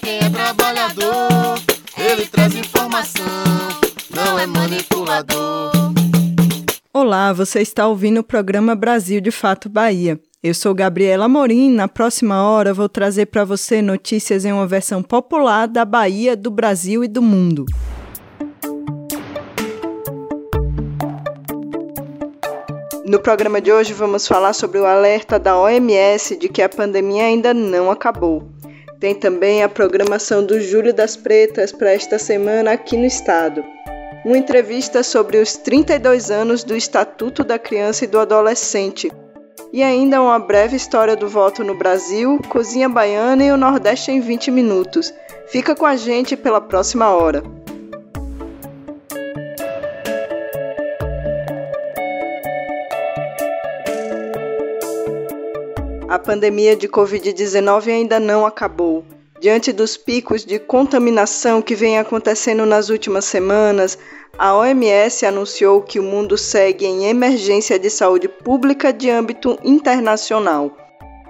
quem é trabalhador, ele traz informação, não é manipulador. Olá, você está ouvindo o programa Brasil de Fato Bahia. Eu sou Gabriela Morim. Na próxima hora vou trazer para você notícias em uma versão popular da Bahia, do Brasil e do mundo. No programa de hoje vamos falar sobre o alerta da OMS de que a pandemia ainda não acabou. Tem também a programação do Júlio das Pretas para esta semana aqui no estado. Uma entrevista sobre os 32 anos do Estatuto da Criança e do Adolescente. E ainda uma breve história do voto no Brasil, cozinha baiana e o Nordeste em 20 minutos. Fica com a gente pela próxima hora. A pandemia de Covid-19 ainda não acabou. Diante dos picos de contaminação que vem acontecendo nas últimas semanas, a OMS anunciou que o mundo segue em emergência de saúde pública de âmbito internacional.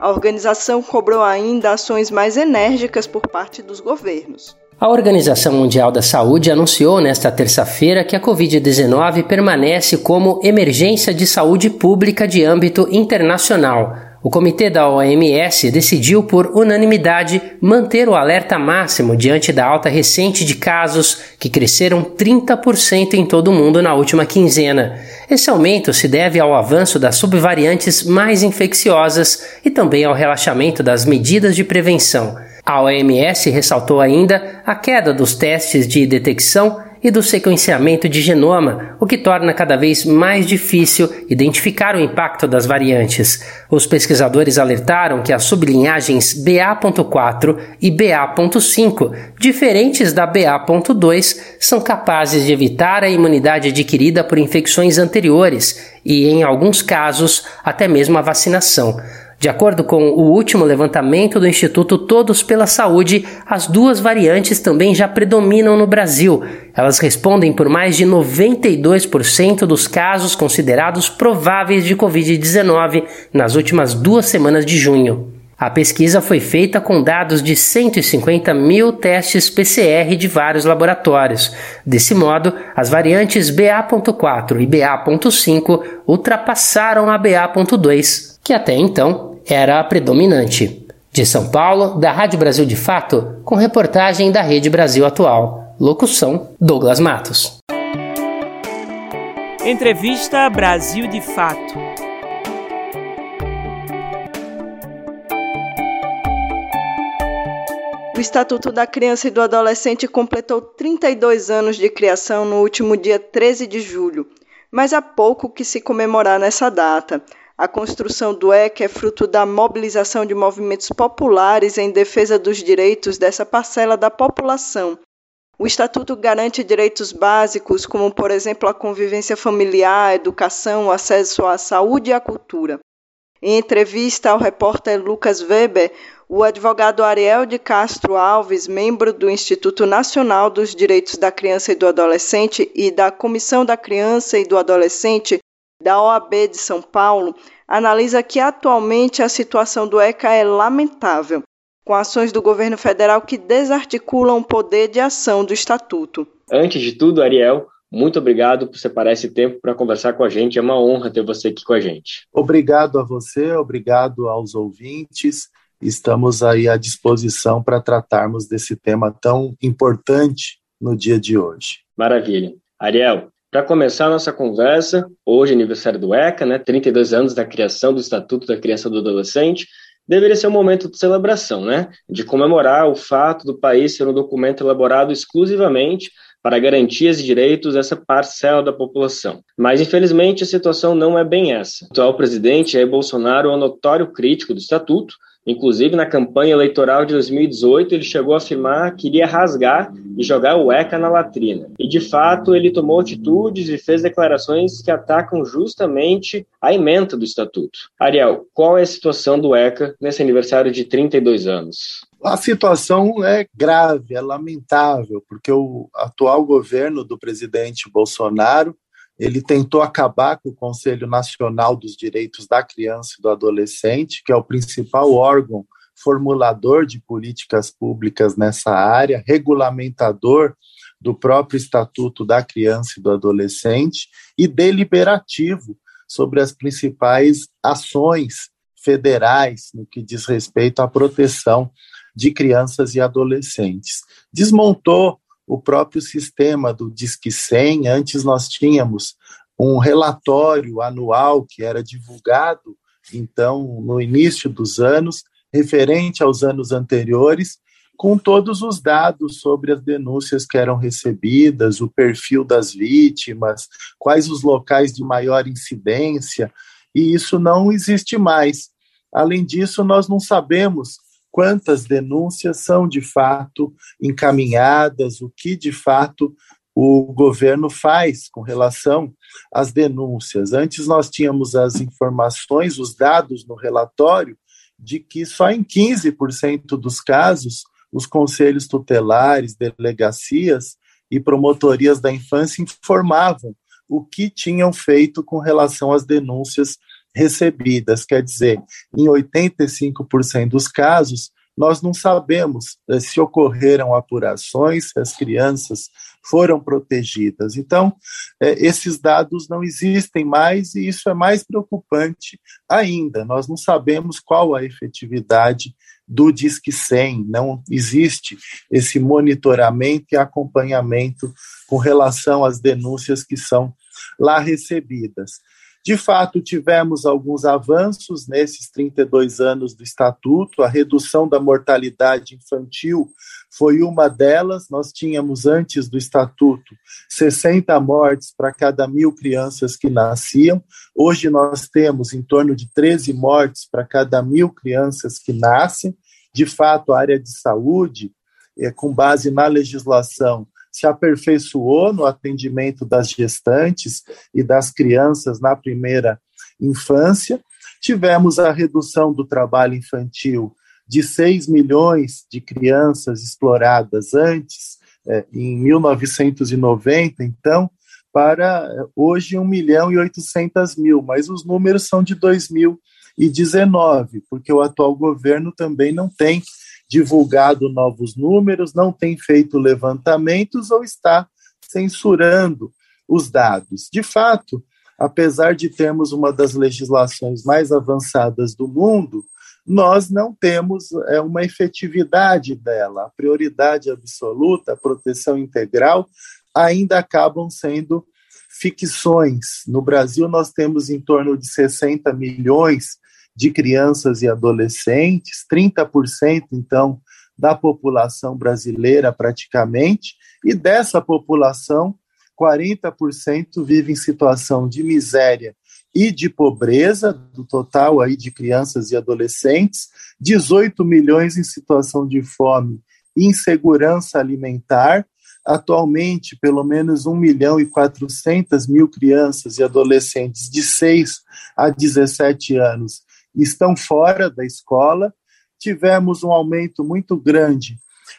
A organização cobrou ainda ações mais enérgicas por parte dos governos. A Organização Mundial da Saúde anunciou nesta terça-feira que a Covid-19 permanece como emergência de saúde pública de âmbito internacional o comitê da OMS decidiu por unanimidade manter o alerta máximo diante da alta recente de casos, que cresceram 30% em todo o mundo na última quinzena. Esse aumento se deve ao avanço das subvariantes mais infecciosas e também ao relaxamento das medidas de prevenção. A OMS ressaltou ainda a queda dos testes de detecção e do sequenciamento de genoma, o que torna cada vez mais difícil identificar o impacto das variantes. Os pesquisadores alertaram que as sublinhagens BA.4 e BA.5, diferentes da BA.2, são capazes de evitar a imunidade adquirida por infecções anteriores e, em alguns casos, até mesmo a vacinação. De acordo com o último levantamento do Instituto Todos pela Saúde, as duas variantes também já predominam no Brasil. Elas respondem por mais de 92% dos casos considerados prováveis de Covid-19 nas últimas duas semanas de junho. A pesquisa foi feita com dados de 150 mil testes PCR de vários laboratórios. Desse modo, as variantes BA.4 e BA.5 ultrapassaram a BA.2, que até então era a predominante. De São Paulo, da Rádio Brasil de Fato, com reportagem da Rede Brasil Atual. Locução: Douglas Matos. Entrevista Brasil de Fato. O Estatuto da Criança e do Adolescente completou 32 anos de criação no último dia 13 de julho, mas há pouco que se comemorar nessa data. A construção do ECA é fruto da mobilização de movimentos populares em defesa dos direitos dessa parcela da população. O Estatuto garante direitos básicos, como, por exemplo, a convivência familiar, a educação, o acesso à saúde e à cultura. Em entrevista ao repórter Lucas Weber, o advogado Ariel de Castro Alves, membro do Instituto Nacional dos Direitos da Criança e do Adolescente e da Comissão da Criança e do Adolescente da OAB de São Paulo, analisa que atualmente a situação do ECA é lamentável, com ações do governo federal que desarticulam o poder de ação do Estatuto. Antes de tudo, Ariel, muito obrigado por separar esse tempo para conversar com a gente. É uma honra ter você aqui com a gente. Obrigado a você, obrigado aos ouvintes. Estamos aí à disposição para tratarmos desse tema tão importante no dia de hoje. Maravilha. Ariel, para começar a nossa conversa, hoje é aniversário do ECA, né, 32 anos da criação do Estatuto da Criança e do Adolescente, deveria ser um momento de celebração, né, de comemorar o fato do país ser um documento elaborado exclusivamente para garantias e direitos dessa parcela da população. Mas, infelizmente, a situação não é bem essa. O atual presidente Jair Bolsonaro é um notório crítico do Estatuto, Inclusive, na campanha eleitoral de 2018, ele chegou a afirmar que iria rasgar e jogar o ECA na latrina. E, de fato, ele tomou atitudes e fez declarações que atacam justamente a emenda do Estatuto. Ariel, qual é a situação do ECA nesse aniversário de 32 anos? A situação é grave, é lamentável, porque o atual governo do presidente Bolsonaro ele tentou acabar com o Conselho Nacional dos Direitos da Criança e do Adolescente, que é o principal órgão formulador de políticas públicas nessa área, regulamentador do próprio Estatuto da Criança e do Adolescente e deliberativo sobre as principais ações federais no que diz respeito à proteção de crianças e adolescentes. Desmontou o próprio sistema do Disque 100. Antes nós tínhamos um relatório anual que era divulgado, então, no início dos anos, referente aos anos anteriores, com todos os dados sobre as denúncias que eram recebidas, o perfil das vítimas, quais os locais de maior incidência, e isso não existe mais. Além disso, nós não sabemos quantas denúncias são de fato encaminhadas, o que de fato o governo faz com relação às denúncias. Antes nós tínhamos as informações, os dados no relatório, de que só em 15% dos casos os conselhos tutelares, delegacias e promotorias da infância informavam o que tinham feito com relação às denúncias recebidas. Quer dizer, em 85% dos casos, nós não sabemos eh, se ocorreram apurações, se as crianças foram protegidas. Então, eh, esses dados não existem mais e isso é mais preocupante ainda. Nós não sabemos qual a efetividade do Disque 100, não existe esse monitoramento e acompanhamento com relação às denúncias que são lá recebidas. De fato, tivemos alguns avanços nesses 32 anos do Estatuto, a redução da mortalidade infantil foi uma delas. Nós tínhamos, antes do Estatuto, 60 mortes para cada mil crianças que nasciam. Hoje nós temos em torno de 13 mortes para cada mil crianças que nascem. De fato, a área de saúde, é, com base na legislação, se aperfeiçoou no atendimento das gestantes e das crianças na primeira infância. Tivemos a redução do trabalho infantil de 6 milhões de crianças exploradas antes, é, em 1990, então, para é, hoje 1 milhão e 800 mil, mas os números são de 2019, porque o atual governo também não tem divulgado novos números, não tem feito levantamentos ou está censurando os dados. De fato, apesar de termos uma das legislações mais avançadas do mundo, nós não temos é, uma efetividade dela. A prioridade absoluta, a proteção integral, ainda acabam sendo ficções. No Brasil, nós temos em torno de 60 milhões de crianças e adolescentes, 30% então da população brasileira praticamente, e dessa população, 40% vive em situação de miséria e de pobreza, do total aí de crianças e adolescentes, 18 milhões em situação de fome e insegurança alimentar, atualmente pelo menos 1 milhão e 400 mil crianças e adolescentes de 6 a 17 anos estão fora da escola. Tivemos um aumento muito grande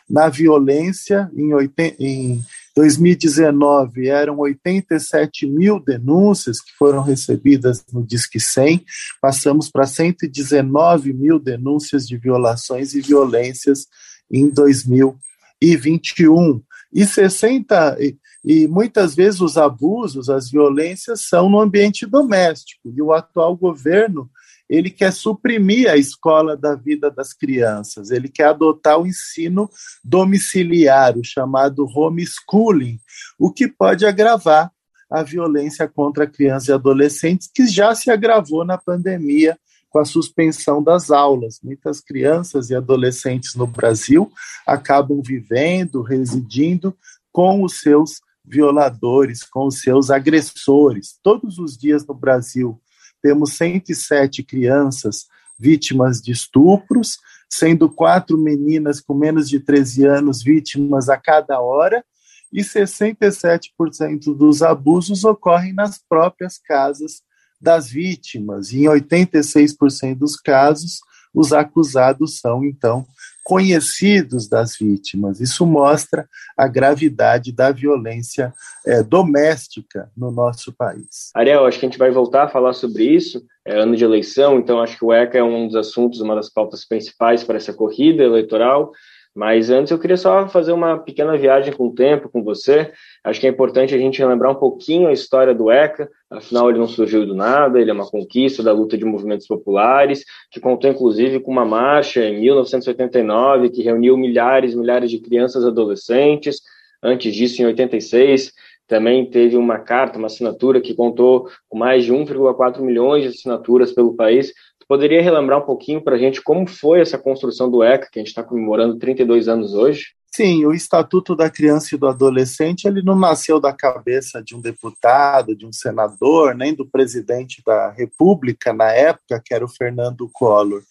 na violência. Em, 80, em 2019, eram 87 mil denúncias que foram recebidas no Disque 100. Passamos para 119 mil denúncias de violações e violências em 2021. E 60 e muitas vezes os abusos, as violências são no ambiente doméstico. E o atual governo ele quer suprimir a escola da vida das crianças, ele quer adotar o ensino domiciliar, o chamado homeschooling, o que pode agravar a violência contra crianças e adolescentes, que já se agravou na pandemia com a suspensão das aulas. Muitas crianças e adolescentes no Brasil acabam vivendo, residindo com os seus violadores, com os seus agressores. Todos os dias no Brasil temos 107 crianças vítimas de estupros, sendo quatro meninas com menos de 13 anos vítimas a cada hora, e 67% dos abusos ocorrem nas próprias casas das vítimas. E em 86% dos casos, os acusados são, então, conhecidos das vítimas. Isso mostra a gravidade da violência é, doméstica no nosso país. Ariel, acho que a gente vai voltar a falar sobre isso. É ano de eleição, então acho que o ECA é um dos assuntos, uma das pautas principais para essa corrida eleitoral. Mas antes eu queria só fazer uma pequena viagem com o tempo com você. Acho que é importante a gente lembrar um pouquinho a história do ECA, afinal ele não surgiu do nada, ele é uma conquista da luta de movimentos populares, que contou inclusive com uma marcha em 1989 que reuniu milhares e milhares de crianças e adolescentes. Antes disso, em 86, também teve uma carta, uma assinatura que contou com mais de 1,4 milhões de assinaturas pelo país Poderia relembrar um pouquinho para a gente como foi essa construção do ECA, que a gente está comemorando 32 anos hoje? Sim, o Estatuto da Criança e do Adolescente ele não nasceu da cabeça de um deputado, de um senador, nem do presidente da República na época, que era o Fernando Collor.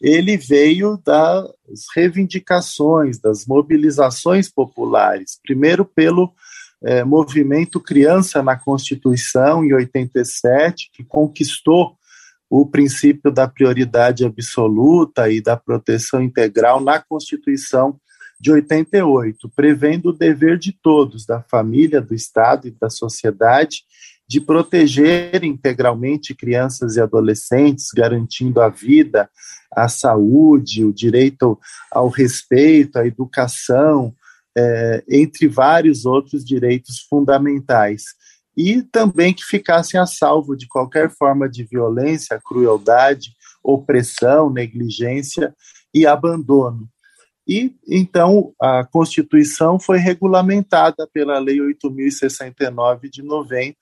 Ele veio das reivindicações, das mobilizações populares, primeiro pelo é, movimento Criança na Constituição, em 87, que conquistou o princípio da prioridade absoluta e da proteção integral na Constituição de 88, prevendo o dever de todos, da família, do Estado e da sociedade, de proteger integralmente crianças e adolescentes, garantindo a vida, a saúde, o direito ao respeito, à educação, é, entre vários outros direitos fundamentais e também que ficassem a salvo de qualquer forma de violência, crueldade, opressão, negligência e abandono. E então a Constituição foi regulamentada pela Lei 8069 de 90,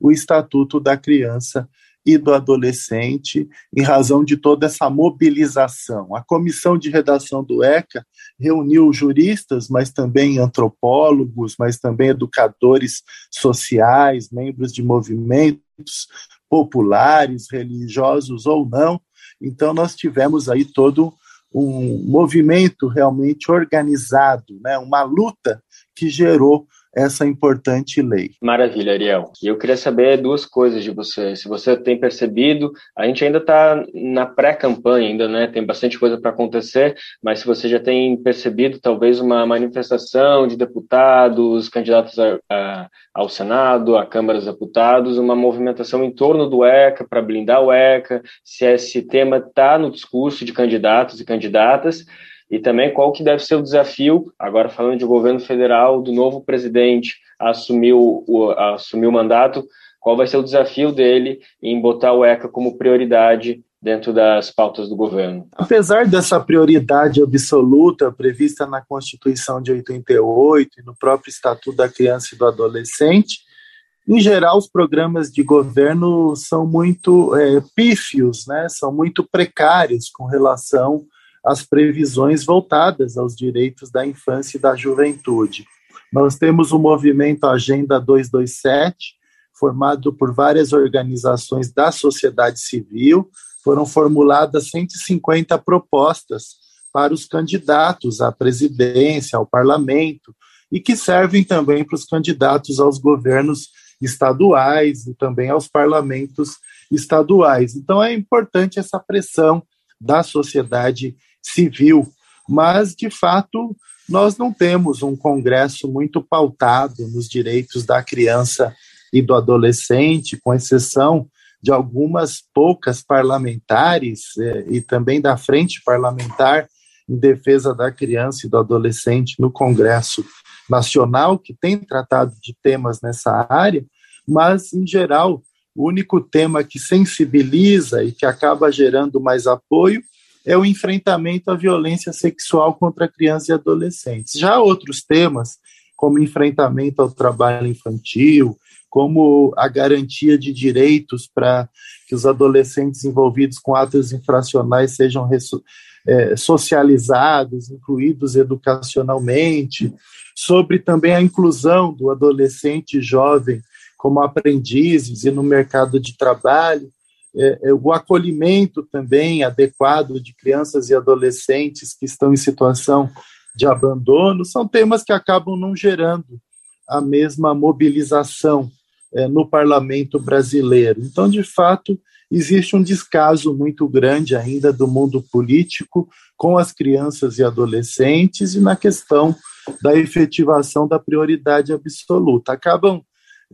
o Estatuto da Criança e do adolescente, em razão de toda essa mobilização. A comissão de redação do ECA reuniu juristas, mas também antropólogos, mas também educadores sociais, membros de movimentos populares, religiosos ou não. Então, nós tivemos aí todo um movimento realmente organizado, né, uma luta que gerou essa importante lei. Maravilha, Ariel. E eu queria saber duas coisas de você. Se você tem percebido, a gente ainda está na pré-campanha, ainda, né? Tem bastante coisa para acontecer, mas se você já tem percebido talvez uma manifestação de deputados, candidatos a, a, ao Senado, à Câmara dos Deputados, uma movimentação em torno do ECA para blindar o ECA, se esse tema está no discurso de candidatos e candidatas e também qual que deve ser o desafio, agora falando de governo federal, do novo presidente assumir o, o mandato, qual vai ser o desafio dele em botar o ECA como prioridade dentro das pautas do governo. Apesar dessa prioridade absoluta prevista na Constituição de 88 e no próprio Estatuto da Criança e do Adolescente, em geral, os programas de governo são muito é, pífios, né? são muito precários com relação as previsões voltadas aos direitos da infância e da juventude. Nós temos o movimento Agenda 227, formado por várias organizações da sociedade civil, foram formuladas 150 propostas para os candidatos à presidência, ao parlamento, e que servem também para os candidatos aos governos estaduais e também aos parlamentos estaduais. Então é importante essa pressão da sociedade civil, mas, de fato, nós não temos um Congresso muito pautado nos direitos da criança e do adolescente, com exceção de algumas poucas parlamentares eh, e também da Frente Parlamentar em Defesa da Criança e do Adolescente no Congresso Nacional, que tem tratado de temas nessa área, mas, em geral, o único tema que sensibiliza e que acaba gerando mais apoio é o enfrentamento à violência sexual contra crianças e adolescentes. Já outros temas, como enfrentamento ao trabalho infantil, como a garantia de direitos para que os adolescentes envolvidos com atos infracionais sejam é, socializados, incluídos educacionalmente, sobre também a inclusão do adolescente jovem como aprendizes e no mercado de trabalho é, é, o acolhimento também adequado de crianças e adolescentes que estão em situação de abandono, são temas que acabam não gerando a mesma mobilização é, no parlamento brasileiro. Então, de fato, existe um descaso muito grande ainda do mundo político com as crianças e adolescentes e na questão da efetivação da prioridade absoluta. Acabam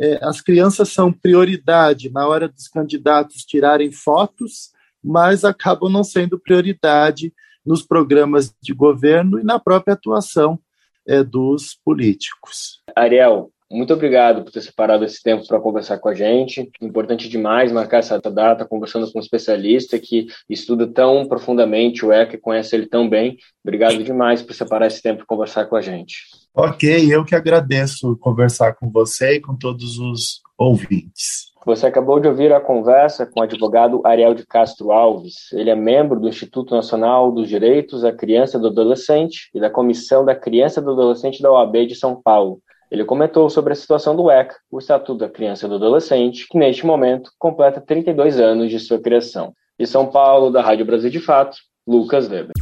é, as crianças são prioridade na hora dos candidatos tirarem fotos, mas acabam não sendo prioridade nos programas de governo e na própria atuação é, dos políticos. Ariel, muito obrigado por ter separado esse tempo para conversar com a gente. Importante demais marcar essa data conversando com um especialista que estuda tão profundamente o ECA e conhece ele tão bem. Obrigado demais por separar esse tempo para conversar com a gente. Ok, eu que agradeço conversar com você e com todos os ouvintes. Você acabou de ouvir a conversa com o advogado Ariel de Castro Alves. Ele é membro do Instituto Nacional dos Direitos da Criança e do Adolescente e da Comissão da Criança e do Adolescente da OAB de São Paulo. Ele comentou sobre a situação do ECA, o Estatuto da Criança e do Adolescente, que neste momento completa 32 anos de sua criação. De São Paulo, da Rádio Brasil de Fato, Lucas Weber.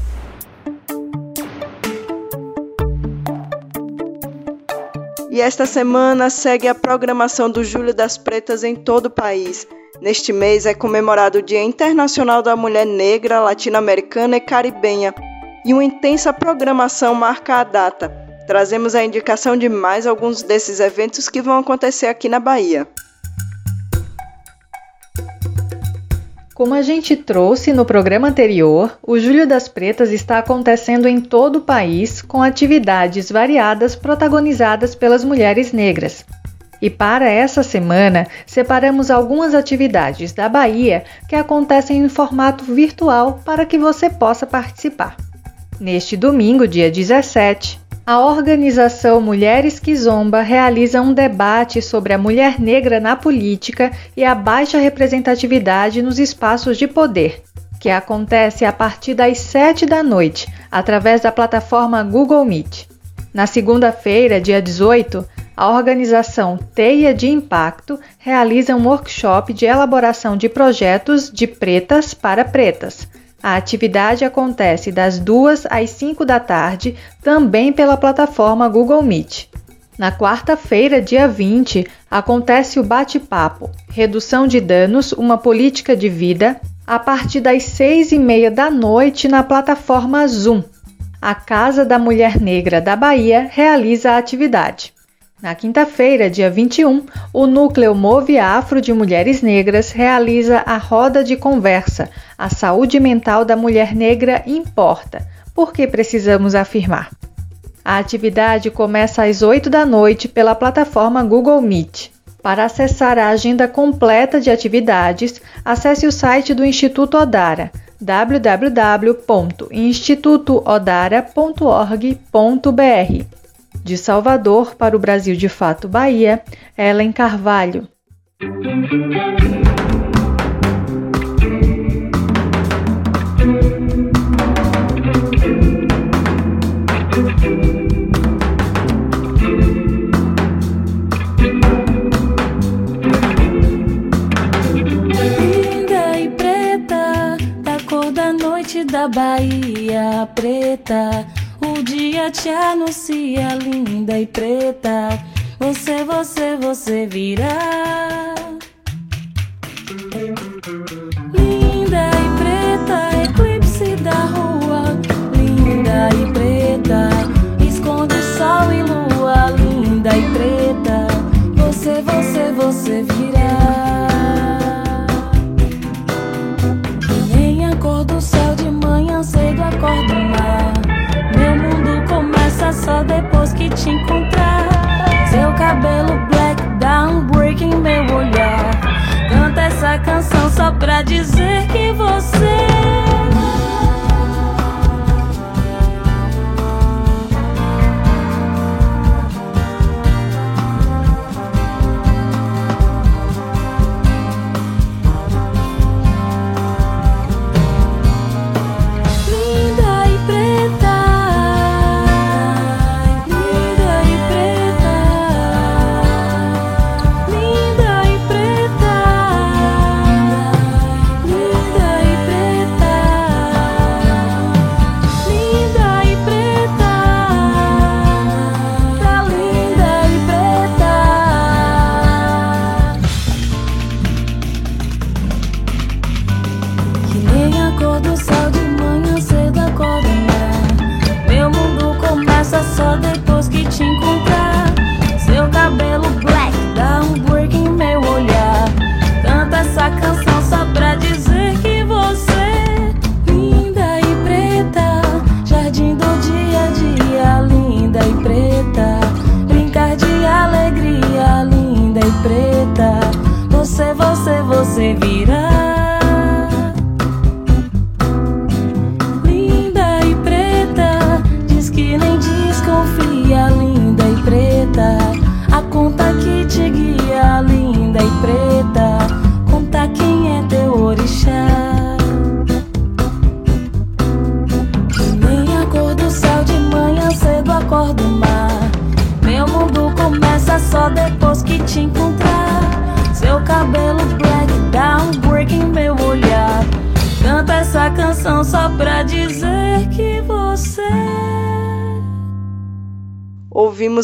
E esta semana segue a programação do Júlio das Pretas em todo o país. Neste mês é comemorado o Dia Internacional da Mulher Negra, Latino-Americana e Caribenha, e uma intensa programação marca a data trazemos a indicação de mais alguns desses eventos que vão acontecer aqui na Bahia. Como a gente trouxe no programa anterior, o Júlio das Pretas está acontecendo em todo o país com atividades variadas protagonizadas pelas mulheres negras. E para essa semana, separamos algumas atividades da Bahia que acontecem em formato virtual para que você possa participar. Neste domingo, dia 17, a organização Mulheres que Zomba realiza um debate sobre a mulher negra na política e a baixa representatividade nos espaços de poder, que acontece a partir das 7 da noite, através da plataforma Google Meet. Na segunda-feira, dia 18, a organização Teia de Impacto realiza um workshop de elaboração de projetos de pretas para pretas a atividade acontece das 2 às 5 da tarde, também pela plataforma Google Meet. Na quarta-feira, dia 20, acontece o bate-papo Redução de Danos, uma política de vida, a partir das seis e meia da noite na plataforma Zoom. A Casa da Mulher Negra da Bahia realiza a atividade. Na quinta-feira, dia 21, o Núcleo Move Afro de Mulheres Negras realiza a roda de conversa A Saúde Mental da Mulher Negra Importa. Por que precisamos afirmar? A atividade começa às 8 da noite pela plataforma Google Meet. Para acessar a agenda completa de atividades, acesse o site do Instituto Odara www.institutoodara.org.br de Salvador para o Brasil de Fato Bahia, Ellen Carvalho. Linda e preta, da cor da noite da Bahia preta dia te anuncia linda e preta. Você, você, você virá. Linda e preta, eclipse da rua. Linda e preta, esconde sol e lua. Linda e preta, você, você, você virá. Nem a cor do céu de manhã cedo acorda mar te encontrar. Seu cabelo black dá um break em meu olhar. Canta essa canção só pra dizer que você.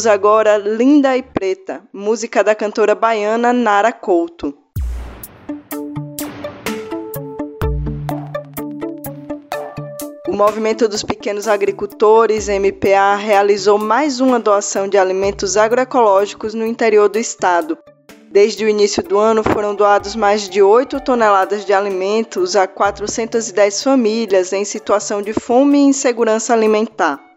Ouvimos agora Linda e Preta, música da cantora baiana Nara Couto. O Movimento dos Pequenos Agricultores, MPA, realizou mais uma doação de alimentos agroecológicos no interior do estado. Desde o início do ano, foram doados mais de 8 toneladas de alimentos a 410 famílias em situação de fome e insegurança alimentar.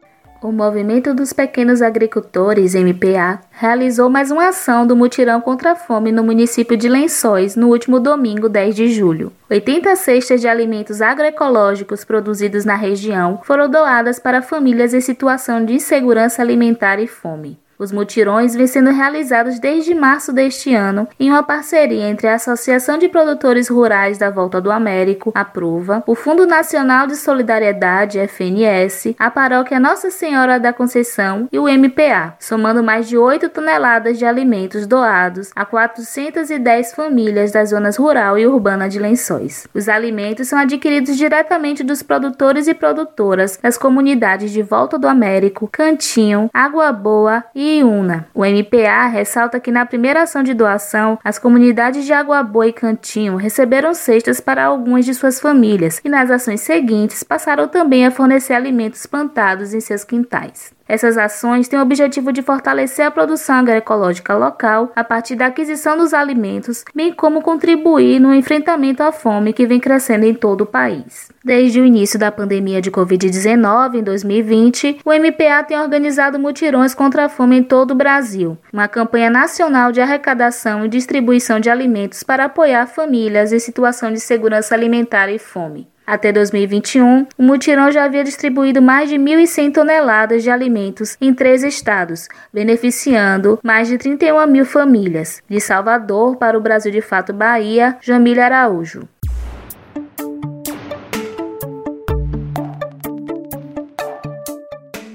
O Movimento dos Pequenos Agricultores, MPA, realizou mais uma ação do mutirão contra a fome no município de Lençóis no último domingo, 10 de julho. 80 cestas de alimentos agroecológicos produzidos na região foram doadas para famílias em situação de insegurança alimentar e fome. Os mutirões vêm sendo realizados desde março deste ano em uma parceria entre a Associação de Produtores Rurais da Volta do Américo, a Prova, o Fundo Nacional de Solidariedade, FNS, a Paróquia Nossa Senhora da Conceição e o MPA, somando mais de 8 toneladas de alimentos doados a 410 famílias das zonas rural e urbana de Lençóis. Os alimentos são adquiridos diretamente dos produtores e produtoras das comunidades de Volta do Américo, Cantinho, Água Boa e Iuna. O MPA ressalta que na primeira ação de doação, as comunidades de Água Boa e Cantinho receberam cestas para algumas de suas famílias e nas ações seguintes passaram também a fornecer alimentos plantados em seus quintais. Essas ações têm o objetivo de fortalecer a produção agroecológica local a partir da aquisição dos alimentos, bem como contribuir no enfrentamento à fome que vem crescendo em todo o país. Desde o início da pandemia de Covid-19 em 2020, o MPA tem organizado mutirões contra a fome em todo o Brasil, uma campanha nacional de arrecadação e distribuição de alimentos para apoiar famílias em situação de segurança alimentar e fome. Até 2021, o mutirão já havia distribuído mais de 1.100 toneladas de alimentos em três estados, beneficiando mais de 31 mil famílias. De Salvador para o Brasil de Fato Bahia, Jamília Araújo.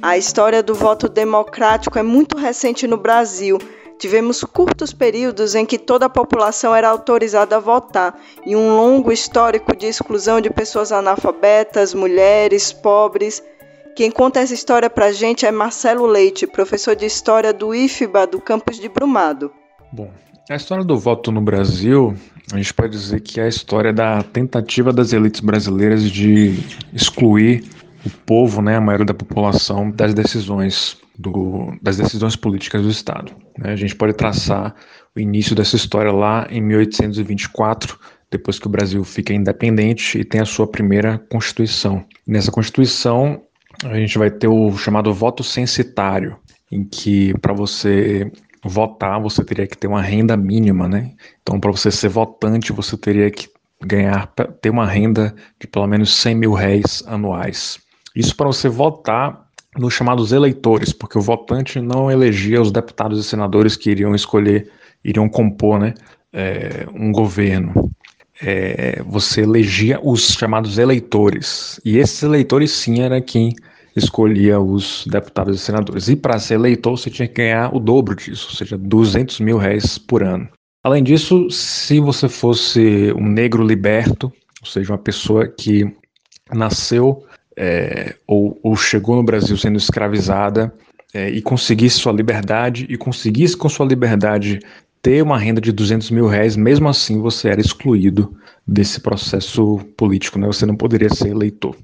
A história do voto democrático é muito recente no Brasil Tivemos curtos períodos em que toda a população era autorizada a votar e um longo histórico de exclusão de pessoas analfabetas, mulheres, pobres. Quem conta essa história para a gente é Marcelo Leite, professor de História do IFBA do campus de Brumado. Bom, a história do voto no Brasil, a gente pode dizer que é a história da tentativa das elites brasileiras de excluir o povo, né, a maioria da população, das decisões do, das decisões políticas do Estado. Né? A gente pode traçar o início dessa história lá em 1824, depois que o Brasil fica independente e tem a sua primeira Constituição. nessa Constituição, a gente vai ter o chamado voto censitário, em que para você votar você teria que ter uma renda mínima, né? Então, para você ser votante, você teria que ganhar, ter uma renda de pelo menos 100 mil réis anuais. Isso para você votar nos chamados eleitores, porque o votante não elegia os deputados e senadores que iriam escolher, iriam compor né, é, um governo. É, você elegia os chamados eleitores, e esses eleitores sim era quem escolhia os deputados e senadores. E para ser eleitor você tinha que ganhar o dobro disso, ou seja, 200 mil reais por ano. Além disso, se você fosse um negro liberto, ou seja, uma pessoa que nasceu é, ou, ou, chegou no Brasil sendo escravizada é, e conseguisse sua liberdade e conseguisse com sua liberdade ter uma renda de 200 mil reais, mesmo assim você era excluído desse processo político, né? você não poderia ser eleitor.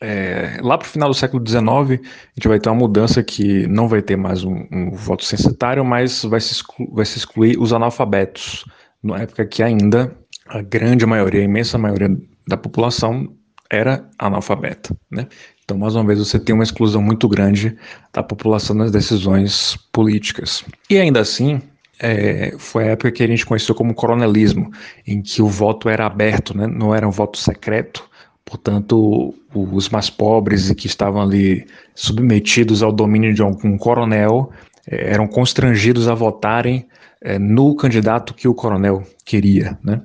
É, lá para o final do século XIX, a gente vai ter uma mudança que não vai ter mais um, um voto censitário, mas vai se, exclu vai se excluir os analfabetos, na época que ainda a grande maioria, a imensa maioria da população era analfabeta, né? Então, mais uma vez, você tem uma exclusão muito grande da população nas decisões políticas. E ainda assim, é, foi a época que a gente conheceu como coronelismo, em que o voto era aberto, né? não era um voto secreto. Portanto, os mais pobres e que estavam ali submetidos ao domínio de algum coronel é, eram constrangidos a votarem é, no candidato que o coronel queria. Né?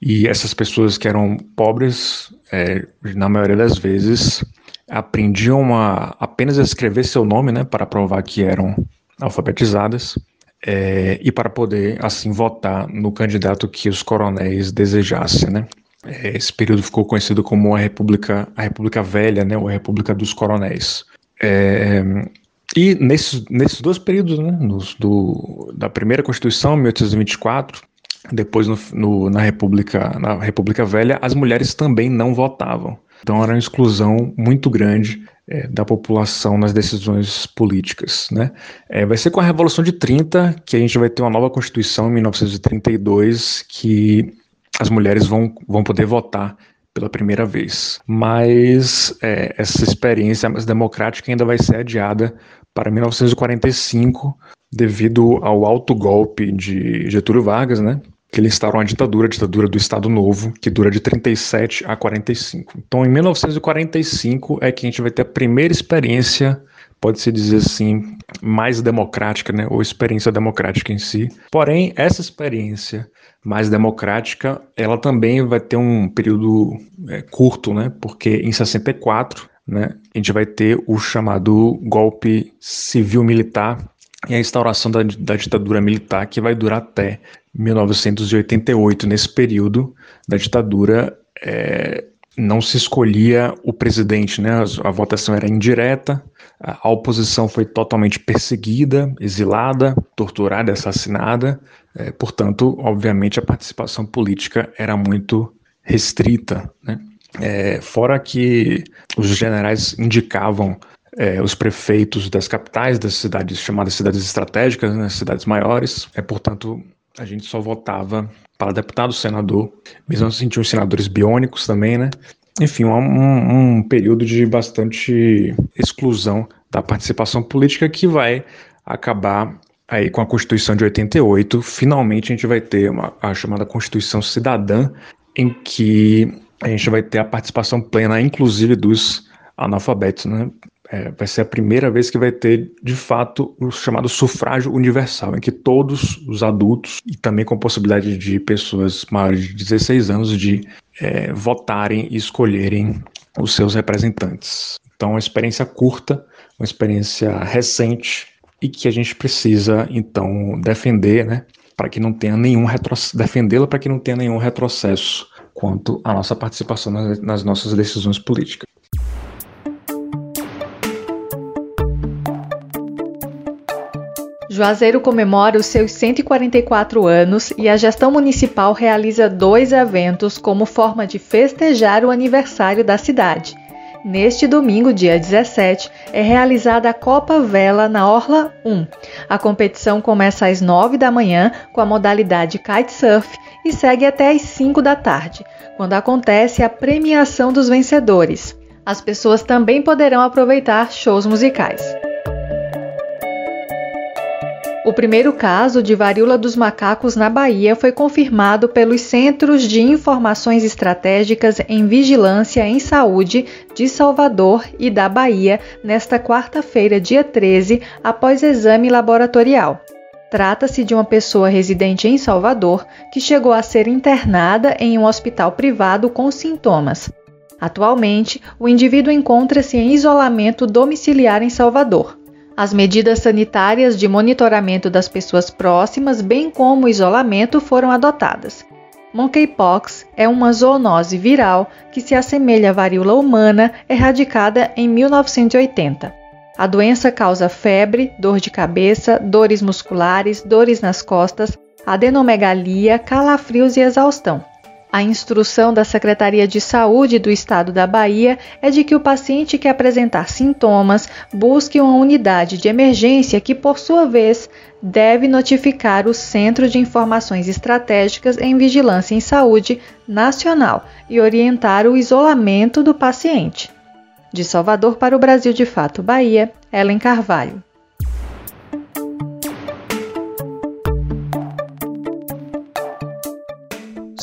E essas pessoas que eram pobres, é, na maioria das vezes, aprendiam a apenas a escrever seu nome, né, para provar que eram alfabetizadas, é, e para poder, assim, votar no candidato que os coronéis desejassem, né. É, esse período ficou conhecido como a República, a República Velha, né, ou a República dos Coronéis. É, e nesses, nesses dois períodos, né, nos, do, da primeira Constituição, 1824, depois no, no, na, República, na República Velha, as mulheres também não votavam. Então era uma exclusão muito grande é, da população nas decisões políticas. Né? É, vai ser com a Revolução de 30 que a gente vai ter uma nova Constituição, em 1932, que as mulheres vão, vão poder votar pela primeira vez. Mas é, essa experiência mais democrática ainda vai ser adiada para 1945, devido ao alto golpe de Getúlio Vargas, né? que ele instaurou uma ditadura, a ditadura do Estado Novo, que dura de 37 a 45. Então, em 1945 é que a gente vai ter a primeira experiência, pode-se dizer assim, mais democrática, né, ou experiência democrática em si. Porém, essa experiência mais democrática, ela também vai ter um período é, curto, né, porque em 64 né, a gente vai ter o chamado golpe civil-militar e a instauração da, da ditadura militar, que vai durar até 1988. Nesse período da ditadura, é, não se escolhia o presidente, né? a, a votação era indireta, a, a oposição foi totalmente perseguida, exilada, torturada, assassinada. É, portanto, obviamente, a participação política era muito restrita. Né? É, fora que os generais indicavam é, os prefeitos das capitais das cidades chamadas cidades estratégicas, né, cidades maiores. É, portanto, a gente só votava para deputado, senador, mesmo assim tinha os senadores biônicos também, né? Enfim, um, um período de bastante exclusão da participação política que vai acabar aí com a Constituição de 88. Finalmente a gente vai ter uma, a chamada Constituição Cidadã, em que a gente vai ter a participação plena, inclusive dos analfabetos, né? É, vai ser a primeira vez que vai ter, de fato, o chamado sufrágio universal, em que todos os adultos, e também com possibilidade de pessoas maiores de 16 anos, de é, votarem e escolherem os seus representantes. Então, uma experiência curta, uma experiência recente, e que a gente precisa, então, defender, né? Para que não tenha nenhum retrocesso, defendê-la para que não tenha nenhum retrocesso quanto à nossa participação nas, nas nossas decisões políticas. Juazeiro comemora os seus 144 anos e a gestão municipal realiza dois eventos como forma de festejar o aniversário da cidade. Neste domingo, dia 17, é realizada a Copa Vela na Orla 1. A competição começa às 9 da manhã com a modalidade kitesurf e segue até às 5 da tarde, quando acontece a premiação dos vencedores. As pessoas também poderão aproveitar shows musicais. O primeiro caso de varíola dos macacos na Bahia foi confirmado pelos Centros de Informações Estratégicas em Vigilância em Saúde de Salvador e da Bahia nesta quarta-feira, dia 13, após exame laboratorial. Trata-se de uma pessoa residente em Salvador que chegou a ser internada em um hospital privado com sintomas. Atualmente, o indivíduo encontra-se em isolamento domiciliar em Salvador. As medidas sanitárias de monitoramento das pessoas próximas, bem como o isolamento, foram adotadas. Monkeypox é uma zoonose viral que se assemelha à varíola humana, erradicada em 1980. A doença causa febre, dor de cabeça, dores musculares, dores nas costas, adenomegalia, calafrios e exaustão. A instrução da Secretaria de Saúde do Estado da Bahia é de que o paciente que apresentar sintomas busque uma unidade de emergência que, por sua vez, deve notificar o Centro de Informações Estratégicas em Vigilância em Saúde Nacional e orientar o isolamento do paciente. De Salvador para o Brasil de Fato Bahia, Ellen Carvalho.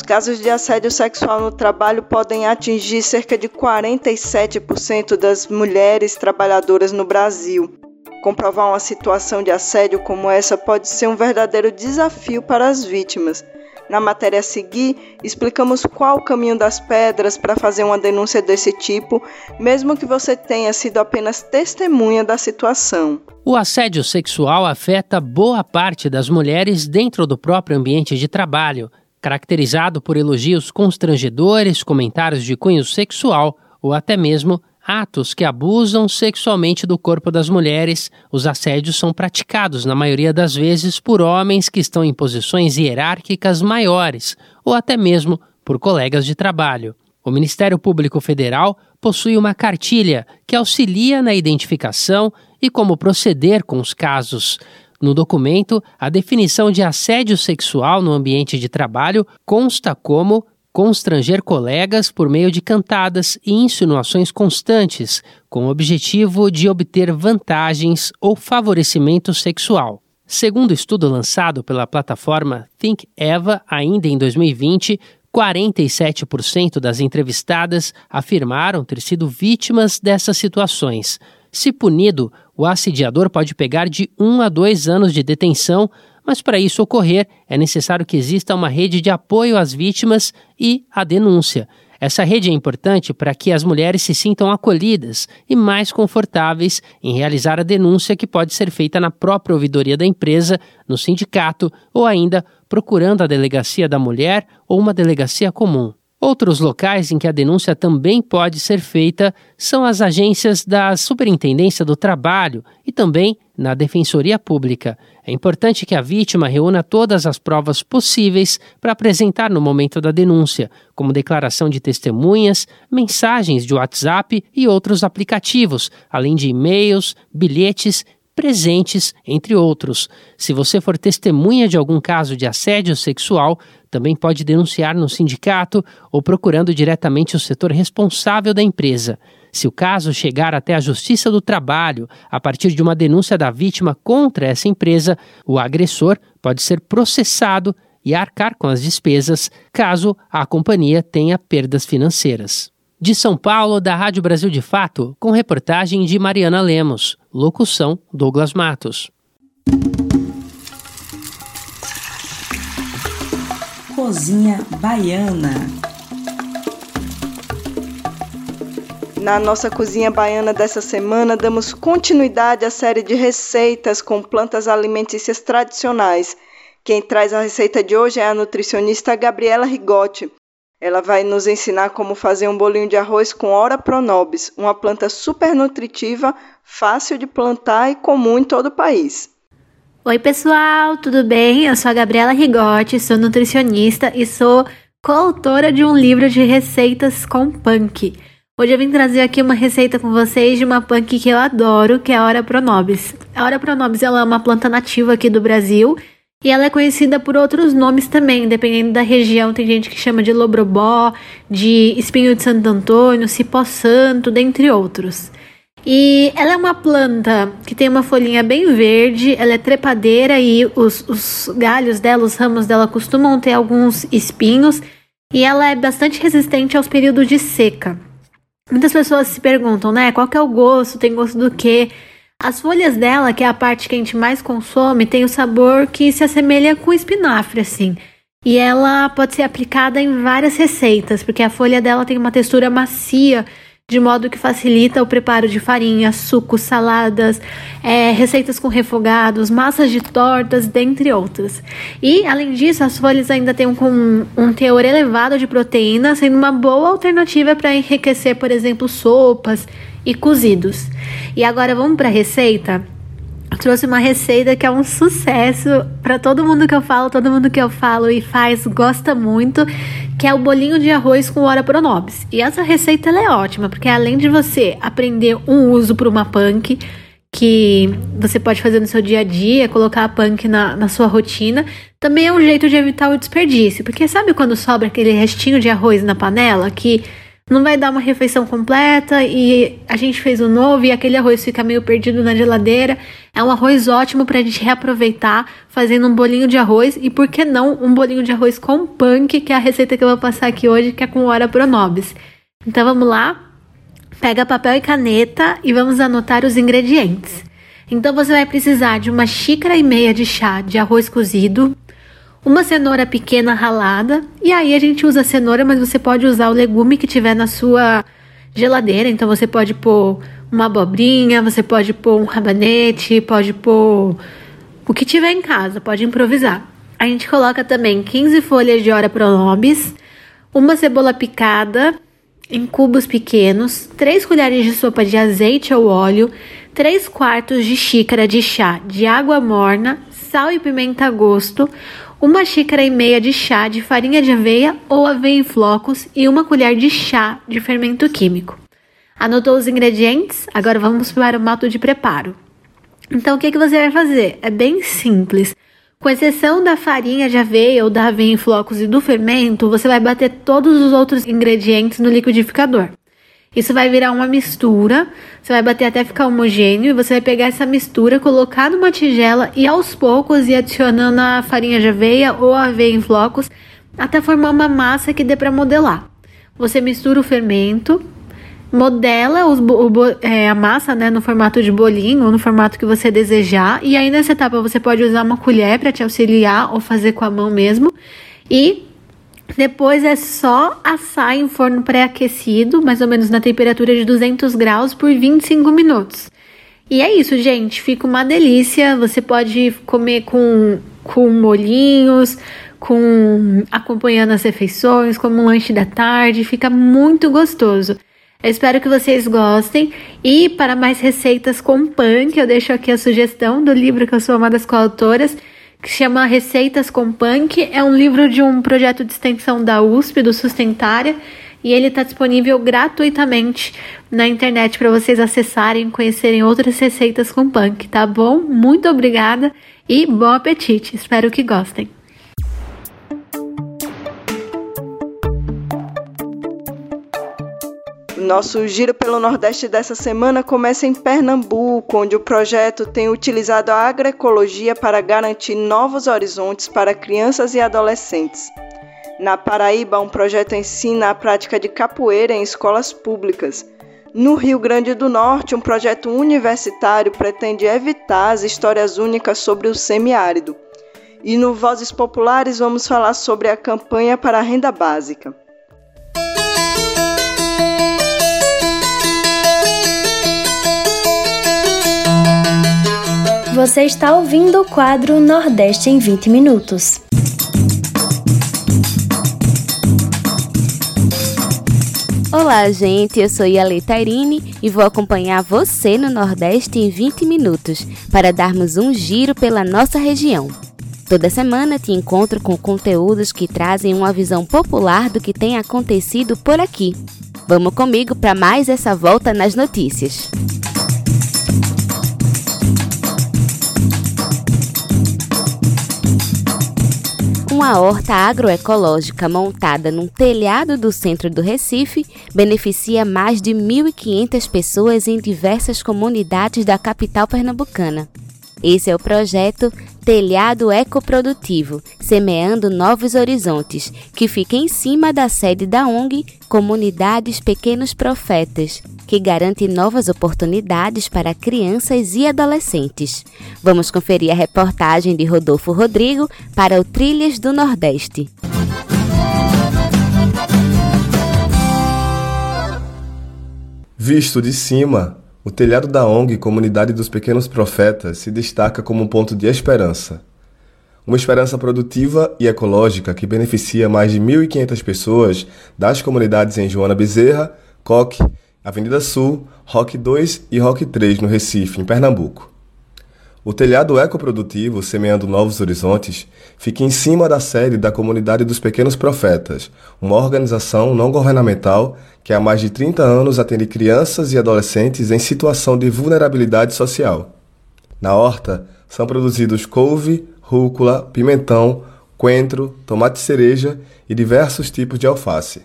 Casos de assédio sexual no trabalho podem atingir cerca de 47% das mulheres trabalhadoras no Brasil. Comprovar uma situação de assédio como essa pode ser um verdadeiro desafio para as vítimas. Na matéria a seguir, explicamos qual o caminho das pedras para fazer uma denúncia desse tipo, mesmo que você tenha sido apenas testemunha da situação. O assédio sexual afeta boa parte das mulheres dentro do próprio ambiente de trabalho caracterizado por elogios constrangedores, comentários de cunho sexual ou até mesmo atos que abusam sexualmente do corpo das mulheres. Os assédios são praticados, na maioria das vezes, por homens que estão em posições hierárquicas maiores ou até mesmo por colegas de trabalho. O Ministério Público Federal possui uma cartilha que auxilia na identificação e como proceder com os casos. No documento, a definição de assédio sexual no ambiente de trabalho consta como constranger colegas por meio de cantadas e insinuações constantes, com o objetivo de obter vantagens ou favorecimento sexual. Segundo o estudo lançado pela plataforma Think Eva, ainda em 2020, 47% das entrevistadas afirmaram ter sido vítimas dessas situações. Se punido, o assediador pode pegar de um a dois anos de detenção, mas para isso ocorrer é necessário que exista uma rede de apoio às vítimas e a denúncia. Essa rede é importante para que as mulheres se sintam acolhidas e mais confortáveis em realizar a denúncia que pode ser feita na própria ouvidoria da empresa, no sindicato ou ainda procurando a delegacia da mulher ou uma delegacia comum. Outros locais em que a denúncia também pode ser feita são as agências da Superintendência do Trabalho e também na Defensoria Pública. É importante que a vítima reúna todas as provas possíveis para apresentar no momento da denúncia, como declaração de testemunhas, mensagens de WhatsApp e outros aplicativos, além de e-mails, bilhetes presentes, entre outros. Se você for testemunha de algum caso de assédio sexual, também pode denunciar no sindicato ou procurando diretamente o setor responsável da empresa. Se o caso chegar até a Justiça do Trabalho a partir de uma denúncia da vítima contra essa empresa, o agressor pode ser processado e arcar com as despesas caso a companhia tenha perdas financeiras. De São Paulo, da Rádio Brasil de Fato, com reportagem de Mariana Lemos. Locução: Douglas Matos. Cozinha Baiana. Na nossa cozinha baiana dessa semana, damos continuidade à série de receitas com plantas alimentícias tradicionais. Quem traz a receita de hoje é a nutricionista Gabriela Rigotti. Ela vai nos ensinar como fazer um bolinho de arroz com Ora Pronobis, uma planta super nutritiva, fácil de plantar e comum em todo o país. Oi, pessoal, tudo bem? Eu sou a Gabriela Rigotti, sou nutricionista e sou coautora de um livro de receitas com punk. Hoje eu vim trazer aqui uma receita com vocês de uma punk que eu adoro, que é a Ora Pronobis. A Ora Pronobis ela é uma planta nativa aqui do Brasil e ela é conhecida por outros nomes também, dependendo da região. Tem gente que chama de lobrobó, de espinho de Santo Antônio, cipó santo, dentre outros. E ela é uma planta que tem uma folhinha bem verde, ela é trepadeira e os, os galhos dela, os ramos dela costumam ter alguns espinhos e ela é bastante resistente aos períodos de seca. Muitas pessoas se perguntam, né, qual que é o gosto, tem gosto do quê? As folhas dela, que é a parte que a gente mais consome, tem o sabor que se assemelha com espinafre, assim. E ela pode ser aplicada em várias receitas, porque a folha dela tem uma textura macia, de modo que facilita o preparo de farinha, sucos, saladas, é, receitas com refogados, massas de tortas, dentre outras. E, além disso, as folhas ainda têm um, um teor elevado de proteína, sendo uma boa alternativa para enriquecer, por exemplo, sopas e cozidos. E agora vamos para a receita? Eu trouxe uma receita que é um sucesso para todo mundo que eu falo, todo mundo que eu falo e faz gosta muito, que é o bolinho de arroz com ora pronobis. E essa receita é ótima, porque além de você aprender um uso para uma punk, que você pode fazer no seu dia a dia, colocar a punk na, na sua rotina, também é um jeito de evitar o desperdício. Porque sabe quando sobra aquele restinho de arroz na panela que não vai dar uma refeição completa e a gente fez o novo e aquele arroz fica meio perdido na geladeira. É um arroz ótimo para a gente reaproveitar fazendo um bolinho de arroz e por que não um bolinho de arroz com punk, que é a receita que eu vou passar aqui hoje, que é com hora pronobis. Então vamos lá? Pega papel e caneta e vamos anotar os ingredientes. Então você vai precisar de uma xícara e meia de chá de arroz cozido, uma cenoura pequena ralada. E aí a gente usa cenoura, mas você pode usar o legume que tiver na sua geladeira. Então você pode pôr uma abobrinha, você pode pôr um rabanete, pode pôr o que tiver em casa, pode improvisar. A gente coloca também 15 folhas de ora pronobis, uma cebola picada em cubos pequenos, 3 colheres de sopa de azeite ou óleo, 3 quartos de xícara de chá de água morna, sal e pimenta a gosto, uma xícara e meia de chá de farinha de aveia ou aveia em flocos e uma colher de chá de fermento químico. Anotou os ingredientes? Agora vamos para o modo de preparo. Então, o que, que você vai fazer? É bem simples. Com exceção da farinha de aveia ou da aveia em flocos e do fermento, você vai bater todos os outros ingredientes no liquidificador. Isso vai virar uma mistura, você vai bater até ficar homogêneo e você vai pegar essa mistura, colocar numa tigela e aos poucos ir adicionando a farinha de aveia ou a aveia em flocos até formar uma massa que dê para modelar. Você mistura o fermento, modela os, o, é, a massa né, no formato de bolinho ou no formato que você desejar. E aí nessa etapa você pode usar uma colher para te auxiliar ou fazer com a mão mesmo. E depois é só assar em forno pré-aquecido, mais ou menos na temperatura de 200 graus, por 25 minutos. E é isso, gente. Fica uma delícia. Você pode comer com, com molhinhos, com acompanhando as refeições, como um lanche da tarde. Fica muito gostoso. Eu espero que vocês gostem. E para mais receitas com punk, eu deixo aqui a sugestão do livro que eu sou uma das coautoras que chama Receitas com Punk. É um livro de um projeto de extensão da USP, do Sustentária, e ele está disponível gratuitamente na internet para vocês acessarem e conhecerem outras receitas com punk, tá bom? Muito obrigada e bom apetite! Espero que gostem! Nosso giro pelo Nordeste dessa semana começa em Pernambuco, onde o projeto tem utilizado a agroecologia para garantir novos horizontes para crianças e adolescentes. Na Paraíba, um projeto ensina a prática de capoeira em escolas públicas. No Rio Grande do Norte, um projeto universitário pretende evitar as histórias únicas sobre o semiárido. E no Vozes Populares vamos falar sobre a campanha para a renda básica. Você está ouvindo o quadro Nordeste em 20 Minutos. Olá, gente. Eu sou Yale Tairine e vou acompanhar você no Nordeste em 20 minutos para darmos um giro pela nossa região. Toda semana te encontro com conteúdos que trazem uma visão popular do que tem acontecido por aqui. Vamos comigo para mais essa volta nas notícias. Uma horta agroecológica montada num telhado do centro do Recife beneficia mais de 1.500 pessoas em diversas comunidades da capital pernambucana. Esse é o projeto Telhado Ecoprodutivo, Semeando Novos Horizontes, que fica em cima da sede da ONG Comunidades Pequenos Profetas, que garante novas oportunidades para crianças e adolescentes. Vamos conferir a reportagem de Rodolfo Rodrigo para o Trilhas do Nordeste. Visto de cima, o telhado da ONG Comunidade dos Pequenos Profetas se destaca como um ponto de esperança. Uma esperança produtiva e ecológica que beneficia mais de 1.500 pessoas das comunidades em Joana Bezerra, Coque, Avenida Sul, Rock 2 e Rock 3 no Recife, em Pernambuco. O telhado ecoprodutivo, semeando novos horizontes, fica em cima da sede da Comunidade dos Pequenos Profetas, uma organização não governamental que há mais de 30 anos atende crianças e adolescentes em situação de vulnerabilidade social. Na horta, são produzidos couve, rúcula, pimentão, coentro, tomate cereja e diversos tipos de alface.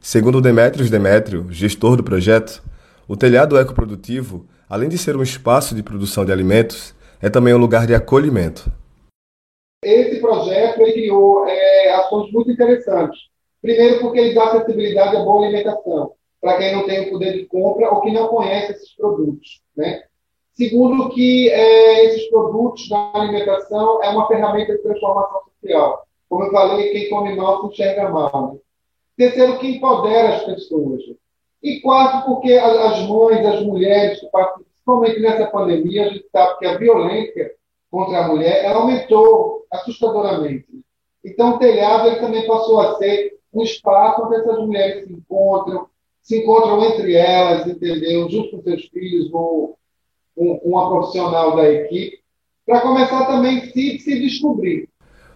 Segundo Demetrios Demétrio, gestor do projeto, o telhado ecoprodutivo, além de ser um espaço de produção de alimentos, é também um lugar de acolhimento. Esse projeto criou é, ações muito interessantes. Primeiro, porque ele dá acessibilidade à boa alimentação, para quem não tem o poder de compra ou que não conhece esses produtos. Né? Segundo, que é, esses produtos da alimentação é uma ferramenta de transformação social. Como eu falei, quem come mal se enxerga mal. Né? Terceiro, que empodera as pessoas. E quarto, porque as mães, as mulheres que participam principalmente nessa pandemia, a gente sabe que a violência contra a mulher aumentou assustadoramente. Então, o telhado ele também passou a ser um espaço onde essas mulheres se encontram, se encontram entre elas, entendeu? Junto com seus filhos, ou um, uma profissional da equipe, para começar também se, se descobrir.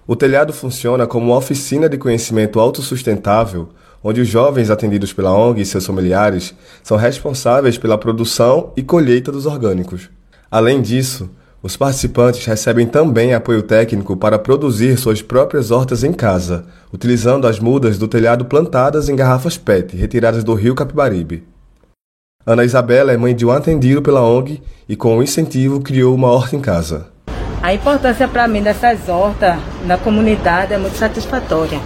O telhado funciona como uma oficina de conhecimento autossustentável, onde os jovens atendidos pela ONG e seus familiares são responsáveis pela produção e colheita dos orgânicos. Além disso, os participantes recebem também apoio técnico para produzir suas próprias hortas em casa, utilizando as mudas do telhado plantadas em garrafas PET retiradas do rio Capibaribe. Ana Isabela é mãe de um atendido pela ONG e, com o incentivo, criou uma horta em casa. A importância para mim dessas hortas na comunidade é muito satisfatória,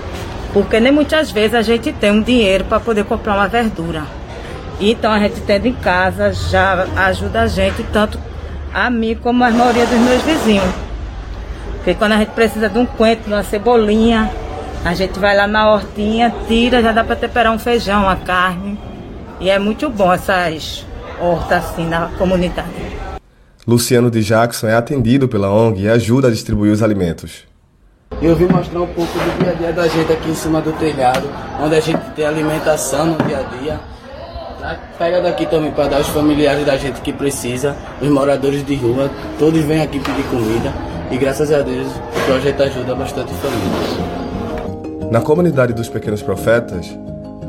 porque nem muitas vezes a gente tem um dinheiro para poder comprar uma verdura. Então a gente tendo em casa já ajuda a gente tanto a mim como a maioria dos meus vizinhos. Porque quando a gente precisa de um coentro, de uma cebolinha, a gente vai lá na hortinha, tira, já dá para temperar um feijão, uma carne. E é muito bom essas hortas assim na comunidade. Luciano de Jackson é atendido pela ONG e ajuda a distribuir os alimentos. Eu vim mostrar um pouco do dia a dia da gente aqui em cima do telhado, onde a gente tem alimentação no dia a dia. Pega daqui também para dar os familiares da gente que precisa, os moradores de rua, todos vêm aqui pedir comida e graças a Deus o projeto ajuda bastante famílias. Na comunidade dos Pequenos Profetas,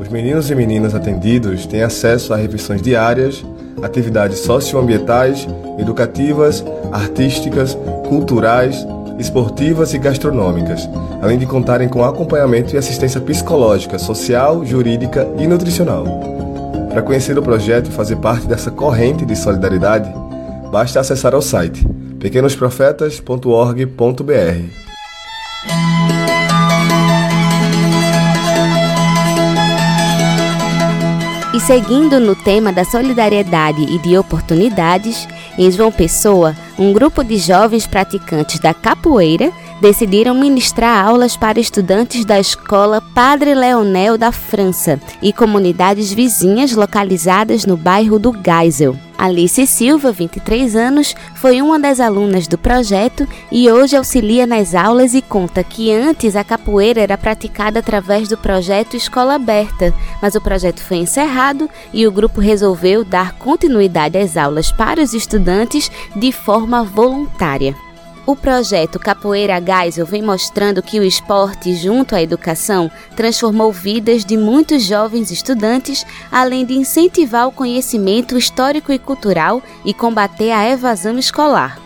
os meninos e meninas atendidos têm acesso a refeições diárias, atividades socioambientais, educativas, artísticas, culturais, esportivas e gastronômicas, além de contarem com acompanhamento e assistência psicológica, social, jurídica e nutricional. Para conhecer o projeto e fazer parte dessa corrente de solidariedade, basta acessar o site pequenosprofetas.org.br. E seguindo no tema da solidariedade e de oportunidades, em João Pessoa, um grupo de jovens praticantes da capoeira decidiram ministrar aulas para estudantes da escola Padre Leonel da França e comunidades vizinhas localizadas no bairro do Geisel. Alice Silva, 23 anos, foi uma das alunas do projeto e hoje auxilia nas aulas e conta que antes a capoeira era praticada através do projeto Escola Aberta, mas o projeto foi encerrado e o grupo resolveu dar continuidade às aulas para os estudantes de forma voluntária. O projeto Capoeira Geisel vem mostrando que o esporte, junto à educação, transformou vidas de muitos jovens estudantes, além de incentivar o conhecimento histórico e cultural e combater a evasão escolar.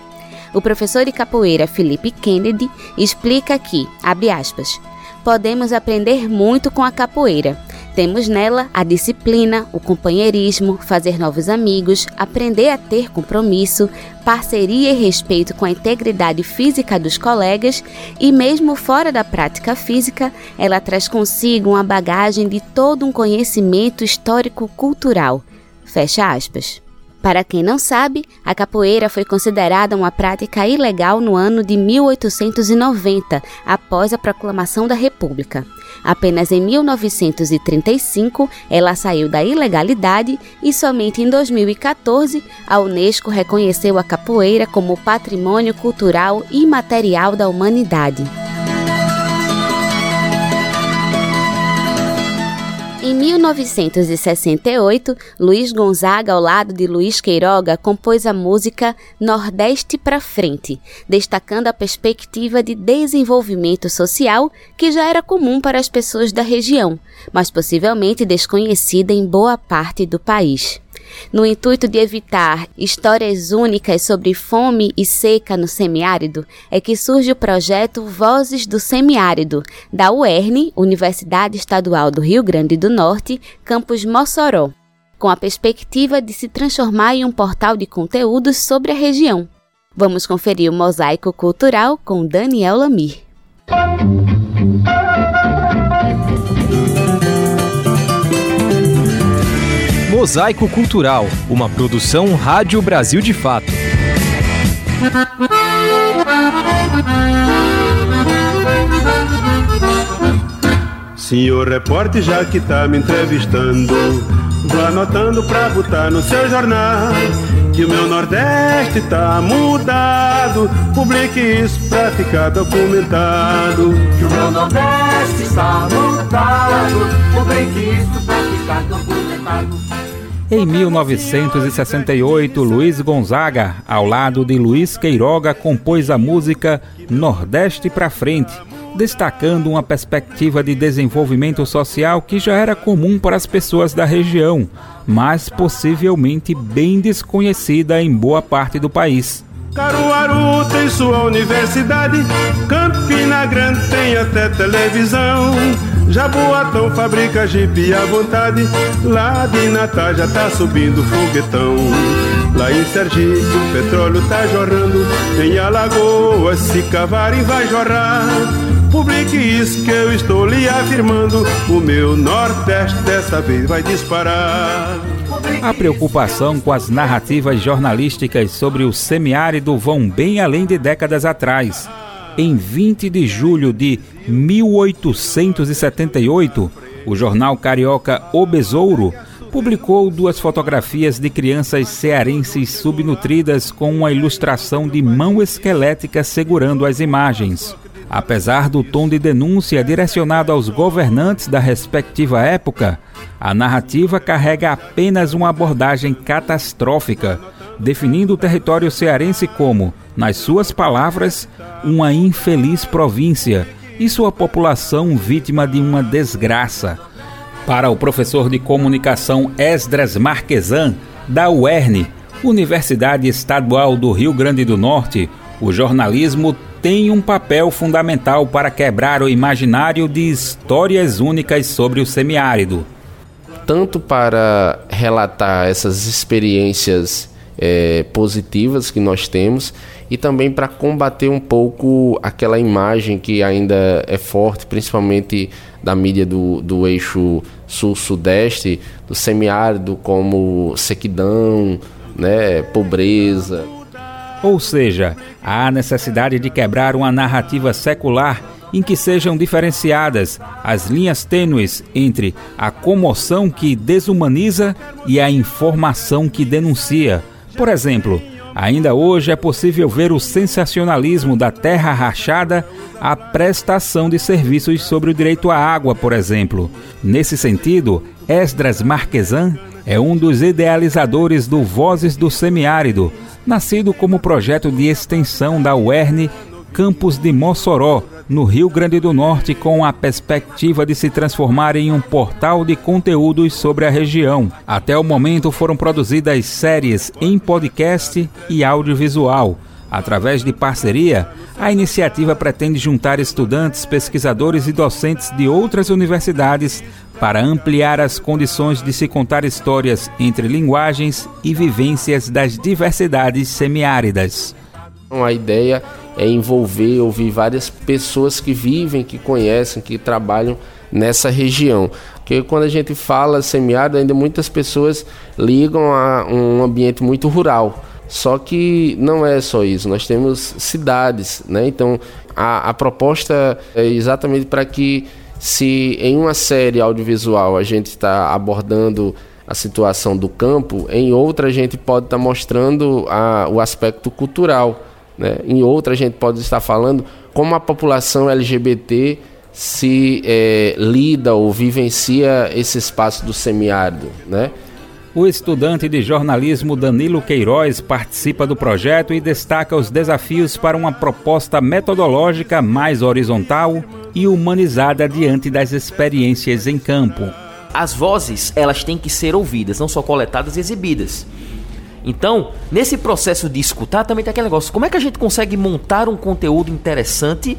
O professor de capoeira Felipe Kennedy explica que, abre aspas, podemos aprender muito com a capoeira. Temos nela a disciplina, o companheirismo, fazer novos amigos, aprender a ter compromisso, parceria e respeito com a integridade física dos colegas e, mesmo fora da prática física, ela traz consigo uma bagagem de todo um conhecimento histórico-cultural. Fecha aspas. Para quem não sabe, a capoeira foi considerada uma prática ilegal no ano de 1890, após a proclamação da República. Apenas em 1935 ela saiu da ilegalidade e somente em 2014 a Unesco reconheceu a capoeira como patrimônio cultural imaterial da humanidade. Em 1968, Luiz Gonzaga, ao lado de Luiz Queiroga, compôs a música Nordeste para Frente, destacando a perspectiva de desenvolvimento social que já era comum para as pessoas da região, mas possivelmente desconhecida em boa parte do país. No intuito de evitar histórias únicas sobre fome e seca no semiárido, é que surge o projeto Vozes do Semiárido, da UERN, Universidade Estadual do Rio Grande do Norte, campus Mossoró, com a perspectiva de se transformar em um portal de conteúdos sobre a região. Vamos conferir o mosaico cultural com Daniel Lamir. Mosaico Cultural, uma produção Rádio Brasil de Fato. Senhor repórter, já que tá me entrevistando, vá anotando pra botar no seu jornal que o meu Nordeste tá mudado. Publique isso pra ficar documentado. Que o meu Nordeste está mudado. Publique isso pra ficar documentado. Em 1968, Luiz Gonzaga, ao lado de Luiz Queiroga, compôs a música Nordeste pra Frente, destacando uma perspectiva de desenvolvimento social que já era comum para as pessoas da região, mas possivelmente bem desconhecida em boa parte do país. Caruaru tem sua universidade, Campina Grande tem até televisão. Jaboatão fabrica jipe à vontade, lá de Natal já tá subindo foguetão. Lá em Sergipe o petróleo tá jorrando, em Alagoas se cavarem vai jorrar. Publique isso que eu estou lhe afirmando, o meu Nordeste dessa vez vai disparar. A preocupação com as narrativas jornalísticas sobre o semiárido vão bem além de décadas atrás. Em 20 de julho de 1878, o jornal carioca O Besouro publicou duas fotografias de crianças cearenses subnutridas com uma ilustração de mão esquelética segurando as imagens. Apesar do tom de denúncia direcionado aos governantes da respectiva época, a narrativa carrega apenas uma abordagem catastrófica, definindo o território cearense como, nas suas palavras, uma infeliz província e sua população vítima de uma desgraça. Para o professor de comunicação Esdras Marquesan, da UERN, Universidade Estadual do Rio Grande do Norte, o jornalismo tem um papel fundamental para quebrar o imaginário de histórias únicas sobre o semiárido. Tanto para relatar essas experiências é, positivas que nós temos e também para combater um pouco aquela imagem que ainda é forte, principalmente da mídia do, do eixo sul-sudeste, do semiárido como sequidão, né, pobreza. Ou seja, há necessidade de quebrar uma narrativa secular em que sejam diferenciadas as linhas tênues entre a comoção que desumaniza e a informação que denuncia. Por exemplo, ainda hoje é possível ver o sensacionalismo da terra rachada à prestação de serviços sobre o direito à água, por exemplo. Nesse sentido, Esdras Marquesan é um dos idealizadores do Vozes do Semiárido, nascido como projeto de extensão da UERN Campus de Mossoró, no Rio Grande do Norte, com a perspectiva de se transformar em um portal de conteúdos sobre a região. Até o momento foram produzidas séries em podcast e audiovisual. Através de parceria, a iniciativa pretende juntar estudantes, pesquisadores e docentes de outras universidades para ampliar as condições de se contar histórias entre linguagens e vivências das diversidades semiáridas. Então, a ideia é envolver, ouvir várias pessoas que vivem, que conhecem, que trabalham nessa região. Porque quando a gente fala semiárido, ainda muitas pessoas ligam a um ambiente muito rural. Só que não é só isso, nós temos cidades, né? Então a, a proposta é exatamente para que se em uma série audiovisual a gente está abordando a situação do campo, em outra a gente pode estar tá mostrando a, o aspecto cultural. Né? Em outra a gente pode estar falando como a população LGBT se é, lida ou vivencia esse espaço do semiárido. Né? O estudante de jornalismo Danilo Queiroz participa do projeto e destaca os desafios para uma proposta metodológica mais horizontal e humanizada diante das experiências em campo. As vozes, elas têm que ser ouvidas, não só coletadas e exibidas. Então, nesse processo de escutar também tem aquele negócio, como é que a gente consegue montar um conteúdo interessante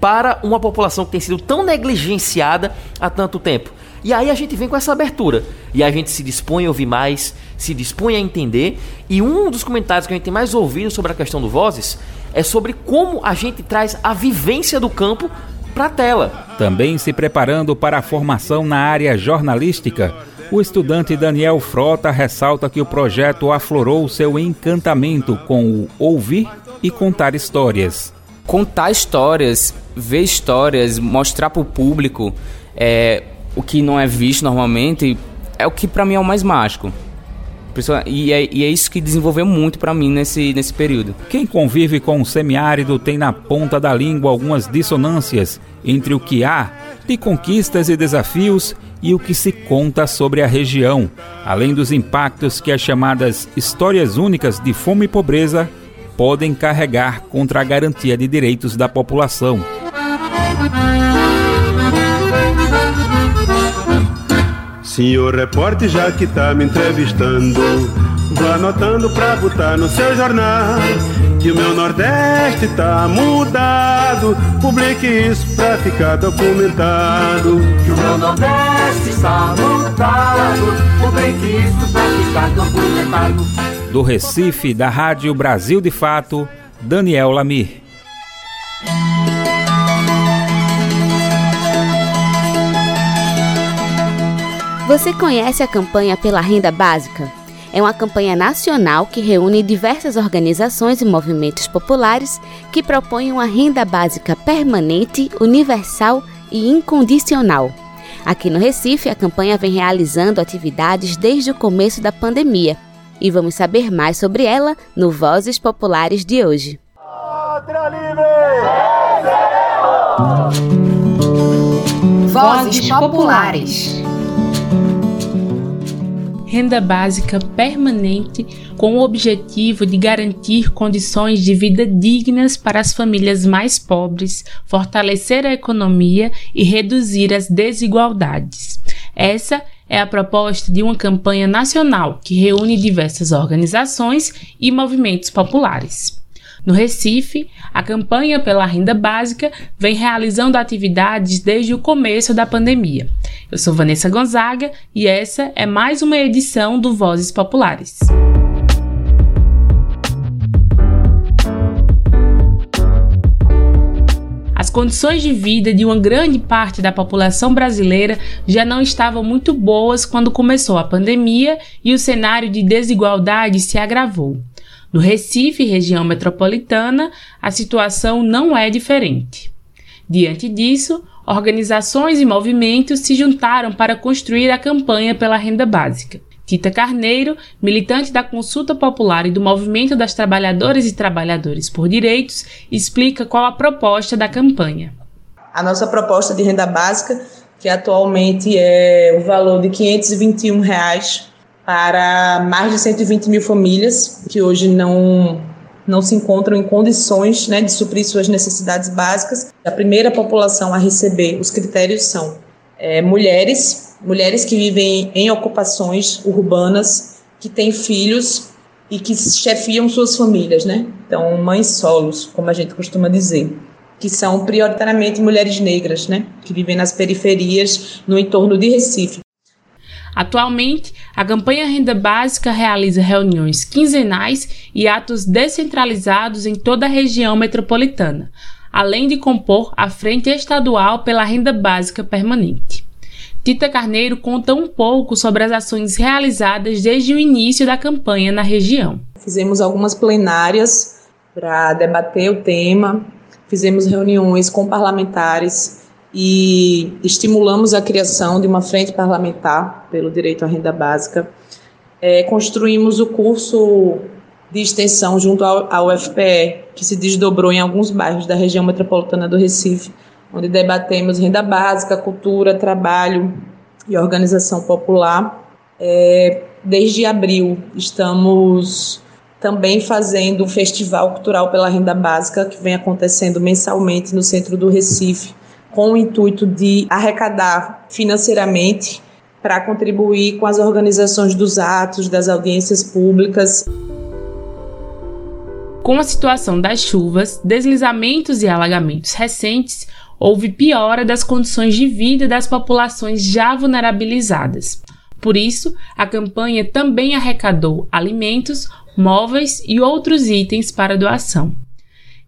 para uma população que tem sido tão negligenciada há tanto tempo? E aí a gente vem com essa abertura. E a gente se dispõe a ouvir mais, se dispõe a entender. E um dos comentários que a gente tem mais ouvido sobre a questão do Vozes é sobre como a gente traz a vivência do campo para a tela. Também se preparando para a formação na área jornalística, o estudante Daniel Frota ressalta que o projeto aflorou seu encantamento com o ouvir e contar histórias. Contar histórias, ver histórias, mostrar para o público é, o que não é visto normalmente é o que para mim é o mais mágico. E é, e é isso que desenvolveu muito para mim nesse, nesse período. Quem convive com o semiárido tem na ponta da língua algumas dissonâncias entre o que há de conquistas e desafios e o que se conta sobre a região, além dos impactos que as chamadas histórias únicas de fome e pobreza podem carregar contra a garantia de direitos da população. Senhor repórter, já que tá me entrevistando, vá anotando pra botar no seu jornal que o meu Nordeste tá mudado. Publique isso pra ficar documentado. Que o meu Nordeste isso. Do Recife, da Rádio Brasil de Fato, Daniel Lamir. Você conhece a campanha pela renda básica? É uma campanha nacional que reúne diversas organizações e movimentos populares que propõem uma renda básica permanente, universal e incondicional. Aqui no Recife, a campanha vem realizando atividades desde o começo da pandemia. E vamos saber mais sobre ela no Vozes Populares de hoje. Vozes Populares renda básica permanente com o objetivo de garantir condições de vida dignas para as famílias mais pobres, fortalecer a economia e reduzir as desigualdades. Essa é a proposta de uma campanha nacional que reúne diversas organizações e movimentos populares. No Recife, a campanha pela renda básica vem realizando atividades desde o começo da pandemia. Eu sou Vanessa Gonzaga e essa é mais uma edição do Vozes Populares. As condições de vida de uma grande parte da população brasileira já não estavam muito boas quando começou a pandemia e o cenário de desigualdade se agravou. No Recife, região metropolitana, a situação não é diferente. Diante disso, organizações e movimentos se juntaram para construir a campanha pela renda básica. Tita Carneiro, militante da Consulta Popular e do Movimento das Trabalhadoras e Trabalhadores por Direitos, explica qual a proposta da campanha. A nossa proposta de renda básica, que atualmente é o valor de 521 reais para mais de 120 mil famílias que hoje não, não se encontram em condições né, de suprir suas necessidades básicas. A primeira população a receber os critérios são é, mulheres, mulheres que vivem em ocupações urbanas, que têm filhos e que chefiam suas famílias, né? Então, mães solos, como a gente costuma dizer, que são prioritariamente mulheres negras, né? Que vivem nas periferias, no entorno de Recife. Atualmente, a campanha Renda Básica realiza reuniões quinzenais e atos descentralizados em toda a região metropolitana, além de compor a Frente Estadual pela Renda Básica Permanente. Tita Carneiro conta um pouco sobre as ações realizadas desde o início da campanha na região. Fizemos algumas plenárias para debater o tema, fizemos reuniões com parlamentares e estimulamos a criação de uma frente parlamentar pelo direito à renda básica. É, construímos o curso de extensão junto ao, ao UFPE, que se desdobrou em alguns bairros da região metropolitana do Recife, onde debatemos renda básica, cultura, trabalho e organização popular. É, desde abril, estamos também fazendo um festival cultural pela renda básica, que vem acontecendo mensalmente no centro do Recife, com o intuito de arrecadar financeiramente para contribuir com as organizações dos atos, das audiências públicas. Com a situação das chuvas, deslizamentos e alagamentos recentes, houve piora das condições de vida das populações já vulnerabilizadas. Por isso, a campanha também arrecadou alimentos, móveis e outros itens para doação.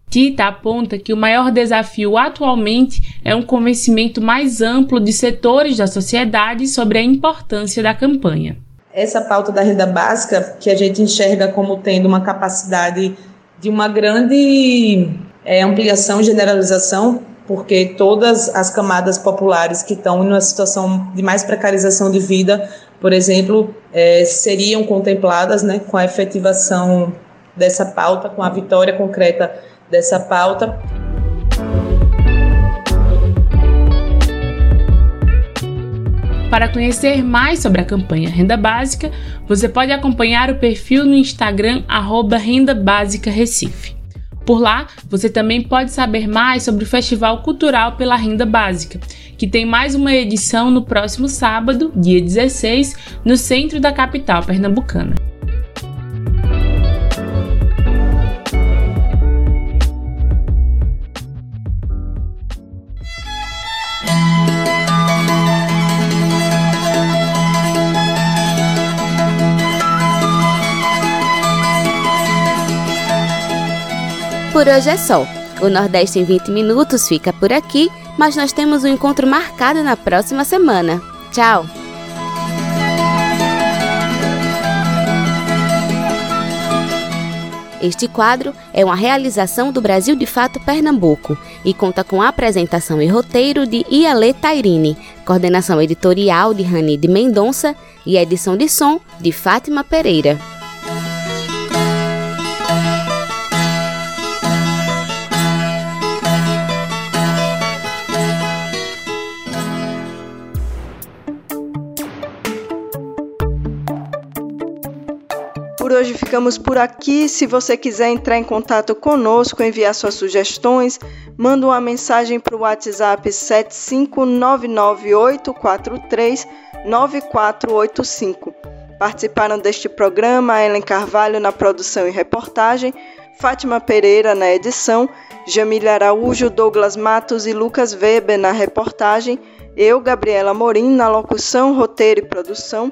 Tita aponta que o maior desafio atualmente é um convencimento mais amplo de setores da sociedade sobre a importância da campanha. Essa pauta da renda básica, que a gente enxerga como tendo uma capacidade de uma grande é, ampliação e generalização porque todas as camadas populares que estão em uma situação de mais precarização de vida, por exemplo, é, seriam contempladas né, com a efetivação dessa pauta, com a vitória concreta dessa pauta. Para conhecer mais sobre a campanha Renda Básica, você pode acompanhar o perfil no Instagram arroba Renda Básica Recife. Por lá, você também pode saber mais sobre o Festival Cultural pela Renda Básica, que tem mais uma edição no próximo sábado, dia 16, no centro da capital pernambucana. Por hoje é só. O Nordeste em 20 minutos fica por aqui, mas nós temos um encontro marcado na próxima semana. Tchau! Este quadro é uma realização do Brasil de Fato Pernambuco e conta com apresentação e roteiro de Iale Tairini, coordenação editorial de Rani de Mendonça e edição de som de Fátima Pereira. Hoje ficamos por aqui. Se você quiser entrar em contato conosco, enviar suas sugestões, manda uma mensagem para o WhatsApp 75998439485. Participaram deste programa Ellen Carvalho na produção e reportagem, Fátima Pereira na edição, Jamília Araújo, Douglas Matos e Lucas Weber na reportagem, eu, Gabriela Morim, na locução, roteiro e produção